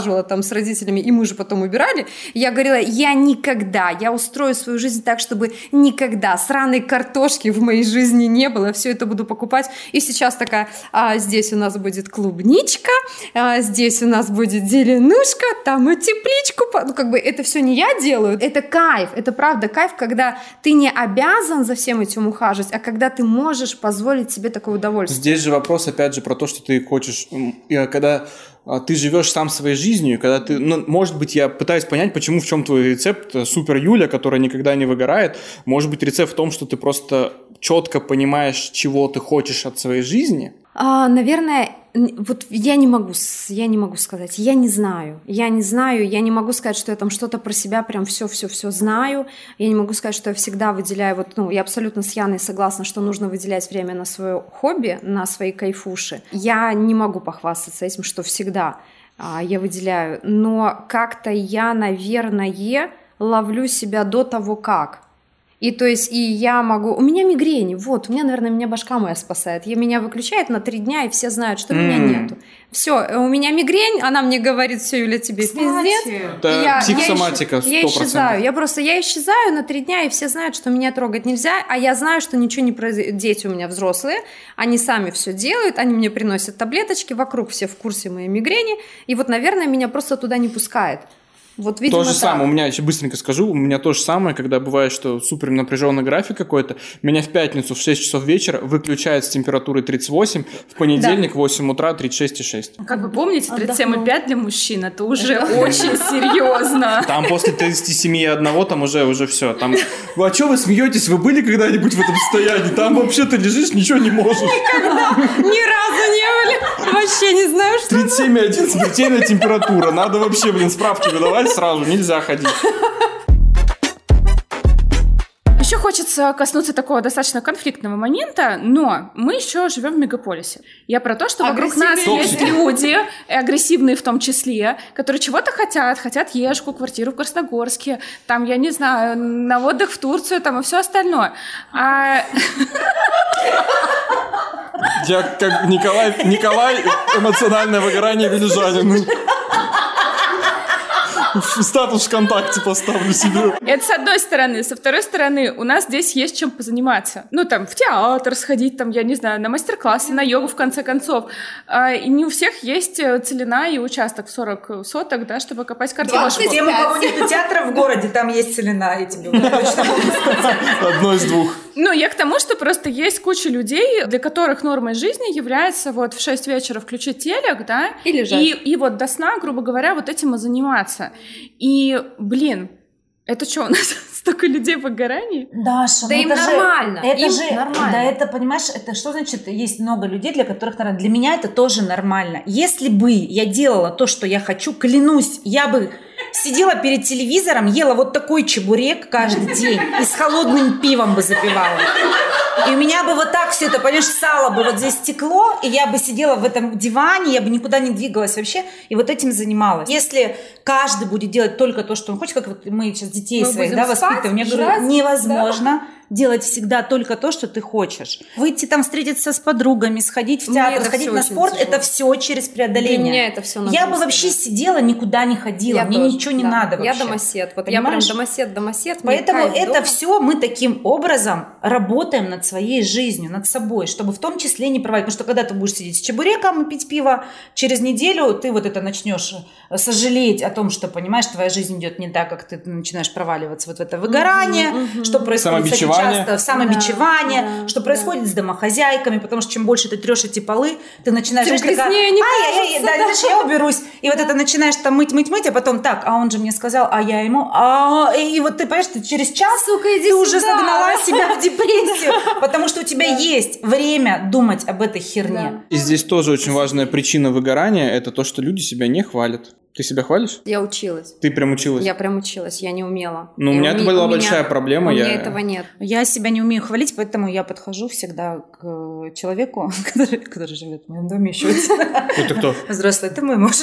высаживала там с родителями, и мы же потом убирали, я говорила, я никогда, я устрою свою жизнь так, чтобы никогда сраной картошки в моей жизни не было, все это буду покупать. И сейчас такая, а, здесь у нас будет клубничка, а, здесь у нас будет зеленушка, там и тепличку, ну как бы это все не я делаю, это кайф, это правда кайф, когда ты не обязан за всем этим ухаживать, а когда ты можешь позволить себе такое удовольствие. Здесь же вопрос опять же про то, что ты хочешь, когда а, ты живешь сам своей жизнью, когда ты, ну, может быть, я пытаюсь понять, почему в чем твой рецепт э, супер Юля, которая никогда не выгорает, может быть, рецепт в том, что ты просто четко понимаешь, чего ты хочешь от своей жизни? А, наверное, вот я не могу, я не могу сказать, я не знаю, я не знаю, я не могу сказать, что я там что-то про себя прям все-все-все знаю, я не могу сказать, что я всегда выделяю, вот, ну, я абсолютно с Яной согласна, что нужно выделять время на свое хобби, на свои кайфуши. Я не могу похвастаться этим, что всегда а, я выделяю, но как-то я, наверное, ловлю себя до того, как. И то есть, и я могу... У меня мигрень, вот, у меня, наверное, меня башка моя спасает. Я меня выключает на три дня, и все знают, что mm. меня нету. Все, у меня мигрень, она мне говорит, все, Юля, тебе пиздец. Это я, психосоматика, я, исчез, я исчезаю, я просто, я исчезаю на три дня, и все знают, что меня трогать нельзя, а я знаю, что ничего не произойдет. Дети у меня взрослые, они сами все делают, они мне приносят таблеточки, вокруг все в курсе моей мигрени, и вот, наверное, меня просто туда не пускает. Вот, видимо, то же так. самое, у меня, еще быстренько скажу, у меня то же самое, когда бывает, что супер напряженный график какой-то, меня в пятницу в 6 часов вечера выключают с температурой 38, в понедельник да. в 8 утра 36,6. Как вы помните, 37,5 для мужчин, это уже очень <laughs> серьезно. Там после 37,1 там уже, уже все. Там, а что вы смеетесь? Вы были когда-нибудь в этом состоянии? Там вообще ты лежишь, ничего не можешь. Никогда, ни разу не были. Вообще не знаю, что 37,1 смертельная температура. Надо вообще, блин, справки выдавать сразу, нельзя ходить. Еще хочется коснуться такого достаточно конфликтного момента, но мы еще живем в мегаполисе. Я про то, что вокруг нас есть люди, агрессивные в том числе, которые чего-то хотят, хотят ешку, квартиру в Красногорске, там, я не знаю, на отдых в Турцию, там и все остальное. А... Я как Николай, Николай эмоциональное выгорание велижанин <laughs> статус ВКонтакте поставлю себе. Это с одной стороны. Со второй стороны, у нас здесь есть чем позаниматься. Ну, там, в театр сходить, там, я не знаю, на мастер-классы, на йогу, в конце концов. А, и не у всех есть э, целина и участок в 40 соток, да, чтобы копать картошку. Тем, у кого нет театра в городе, там есть целина, я тебе точно могу сказать. Одно из двух. Ну, я к тому, что просто есть куча людей, для которых нормой жизни является вот в 6 вечера включить телек, да, и лежать. И, и вот до сна, грубо говоря, вот этим и заниматься. И, блин, это что, <laughs> у нас столько людей в выгорании? Даша, да ну им это нормально. Же, это им же, нормально. Да, это, понимаешь, это что значит, есть много людей, для которых нормально. Для меня это тоже нормально. Если бы я делала то, что я хочу, клянусь, я бы сидела перед телевизором, ела вот такой чебурек каждый день и с холодным пивом бы запивала. И у меня бы вот так все это, понимаешь, сало бы вот здесь стекло, и я бы сидела в этом диване, я бы никуда не двигалась вообще, и вот этим занималась. Если каждый будет делать только то, что он хочет, как вот мы сейчас детей мы своих, да, воспитываем, я говорю, невозможно. Да делать всегда только то, что ты хочешь. Выйти там встретиться с подругами, сходить в театр, сходить на спорт, тяжело. это все через преодоление. Для меня это все Я бы вообще сидела, никуда не ходила, я мне тоже, ничего не да. надо вообще. Я домосед, вот Понимаешь? я прям домосед, домосед. Поэтому это дома. все мы таким образом работаем над своей жизнью, над собой, чтобы в том числе не проводить. Потому что когда ты будешь сидеть с чебуреком и пить пиво, через неделю ты вот это начнешь э, сожалеть о том, что, понимаешь, твоя жизнь идет не так, как ты начинаешь проваливаться вот в это выгорание, mm-hmm, mm-hmm. что происходит кстати, часто в самобичевание, да, что да. происходит с домохозяйками, потому что чем больше ты трешь эти полы, ты начинаешь... Тем такая, не кажется, да, да. знаешь, я уберусь. И вот это начинаешь там мыть, мыть, мыть, а потом так, а он же мне сказал, а я ему, а... И вот ты, понимаешь, ты через час Сука, иди ты сюда. уже загнала себя в депрессию, <laughs> <laughs> потому что у тебя есть время думать об этой херне. И здесь тоже очень важная причина выгорания – это то, что люди себя не хвалят. Ты себя хвалишь? Я училась. Ты прям училась? Я прям училась, я не умела. Ну, у меня уме... это была большая меня... проблема. У я... меня этого нет. Я себя не умею хвалить, поэтому я подхожу всегда к человеку, <laughs> который, который живет в моем доме еще. <laughs> Это кто? Взрослый, ты мой муж.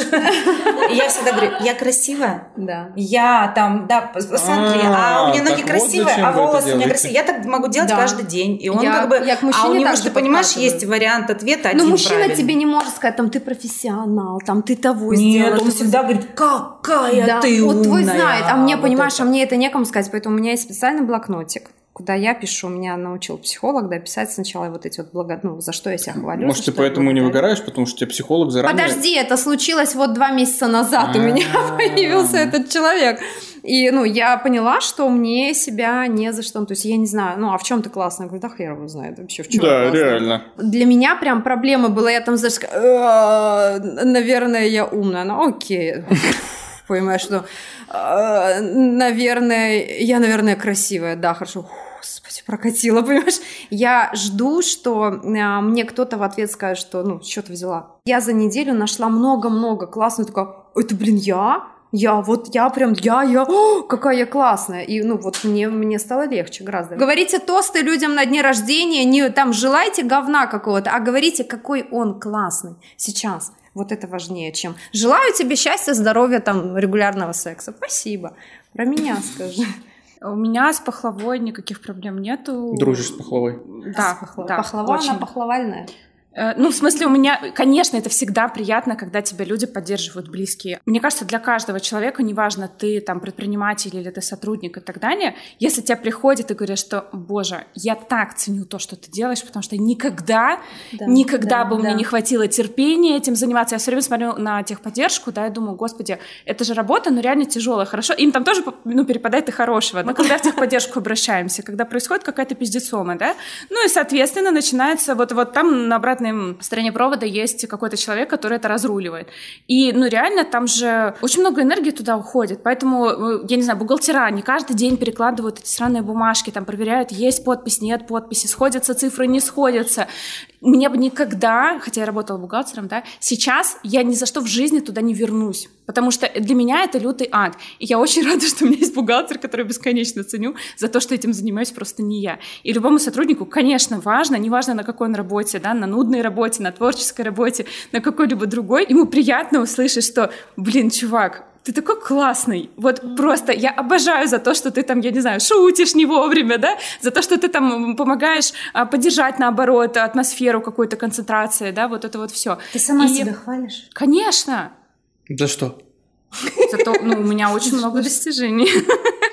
Я всегда говорю, я красивая. Да. Я там, да, смотри, а у меня ноги красивые, а волосы у меня красивые. Я так могу делать каждый день. И он как бы... А у него, ты понимаешь, есть вариант ответа Но мужчина тебе не может сказать, там, ты профессионал, там, ты того сделал. Нет, он всегда говорит, какая да, ты вот умная. твой знает, а мне, вот понимаешь, это. а мне это некому сказать, поэтому у меня есть специальный блокнотик, куда я пишу, меня научил психолог, да, писать сначала вот эти вот благо... ну, за что я себя хвалю. Может, ты поэтому не выгораешь, потому что тебе психолог заранее... Подожди, это случилось вот два месяца назад, у меня <laughs> появился этот человек. И, ну, я поняла, что мне себя не за что, ну, то есть я не знаю, ну, а в чем ты классно? Я говорю, да хер его знает вообще, в чем Да, реально. Для меня прям проблема была, я там, знаешь, наверное, я умная, ну, окей <laughs> понимаешь, что, э, наверное, я, наверное, красивая, да, хорошо, господи, прокатила, <laughs> понимаешь? Я жду, что э, мне кто-то в ответ скажет, что, ну, что ты взяла? Я за неделю нашла много-много классных, такая, это, блин, я? Я вот, я прям, я, я, о, какая я классная. И, ну, вот мне, мне стало легче гораздо. Говорите тосты людям на дне рождения, не там желайте говна какого-то, а говорите, какой он классный сейчас. Вот это важнее, чем желаю тебе счастья, здоровья, там, регулярного секса. Спасибо. Про меня скажи. У меня с пахлавой никаких проблем нету. Дружишь с пахлавой? Да, с пахлавой. да. Пахлава, очень. она пахлавальная. Э, ну, в смысле, у меня, конечно, это всегда приятно, когда тебя люди поддерживают близкие. Мне кажется, для каждого человека, неважно, ты там предприниматель или ты сотрудник и так далее, если тебе приходит и говорят, что, боже, я так ценю то, что ты делаешь, потому что никогда, да, никогда да, бы да. мне не хватило терпения этим заниматься. Я все время смотрю на техподдержку, да, и думаю, господи, это же работа, но реально тяжелая, хорошо. Им там тоже, ну, перепадает и хорошего. Мы когда в техподдержку обращаемся, когда происходит какая-то пиздецома, да, ну и, соответственно, начинается вот, вот там на обратной обратной стороне провода есть какой-то человек, который это разруливает. И, ну, реально, там же очень много энергии туда уходит. Поэтому, э, я не знаю, бухгалтера не каждый день перекладывают эти странные бумажки, там проверяют, есть подпись, нет подписи, сходятся цифры, не сходятся. Мне бы никогда, хотя я работала бухгалтером, да, сейчас я ни за что в жизни туда не вернусь, потому что для меня это лютый ад. И я очень <laughs> рада, что у меня есть бухгалтер, который бесконечно ценю за то, что этим занимаюсь просто не я. И любому сотруднику, конечно, важно, неважно на какой он работе, да, на нудной работе, на творческой работе, на какой-либо другой, ему приятно услышать, что, блин, чувак, ты такой классный. Вот просто я обожаю за то, что ты там, я не знаю, шутишь не вовремя, да, за то, что ты там помогаешь а, поддержать, наоборот, атмосферу какой-то концентрации, да, вот это вот все. Ты сама И... себя хвалишь? Конечно. За что? Зато, ну, у меня очень много достижений.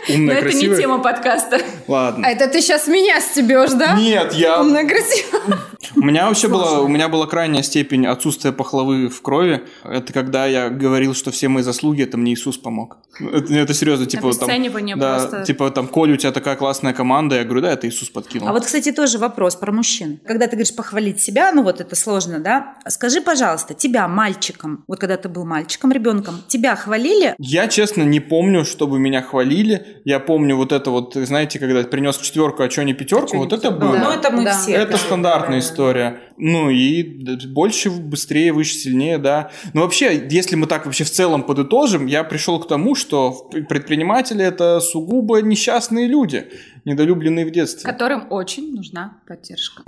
Умная, Но красивая. это не тема подкаста. Ладно. А это ты сейчас меня стебешь, да? Нет, я... Умная, красивая. У меня вообще была, у меня была крайняя степень отсутствия пахлавы в крови. Это когда я говорил, что все мои заслуги, это мне Иисус помог. Это, это серьезно, типа там... Да, просто... типа там, Коль, у тебя такая классная команда. Я говорю, да, это Иисус подкинул. А вот, кстати, тоже вопрос про мужчин. Когда ты говоришь похвалить себя, ну вот это сложно, да? Скажи, пожалуйста, тебя мальчиком, вот когда ты был мальчиком, ребенком, тебя хвалили? Я, честно, не помню, чтобы меня хвалили. Я помню вот это вот, знаете, когда принес четверку, а что не пятерку, вот это было. Ну, это мы да. все. Это стандартная история. Ну и больше, быстрее, выше, сильнее, да. Но вообще, если мы так вообще в целом подытожим, я пришел к тому, что предприниматели это сугубо несчастные люди, недолюбленные в детстве. Которым очень нужна поддержка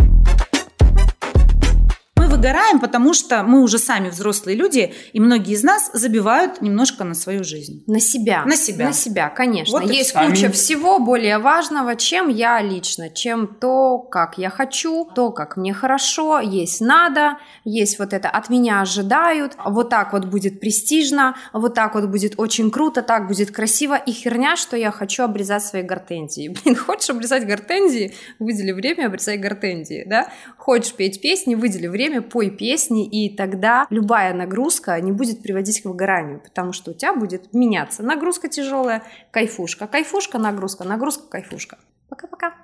выгораем, потому что мы уже сами взрослые люди, и многие из нас забивают немножко на свою жизнь. На себя. На себя. На себя, конечно. Вот Есть куча Аминь. всего более важного, чем я лично, чем то, как я хочу, то, как мне хорошо, есть надо, есть вот это от меня ожидают, вот так вот будет престижно, вот так вот будет очень круто, так будет красиво, и херня, что я хочу обрезать свои гортензии. <laughs> Блин, хочешь обрезать гортензии, выдели время, обрезай гортензии, да? Хочешь петь песни, выдели время, пой песни, и тогда любая нагрузка не будет приводить к выгоранию, потому что у тебя будет меняться. Нагрузка тяжелая, кайфушка, кайфушка, нагрузка, нагрузка, кайфушка. Пока-пока.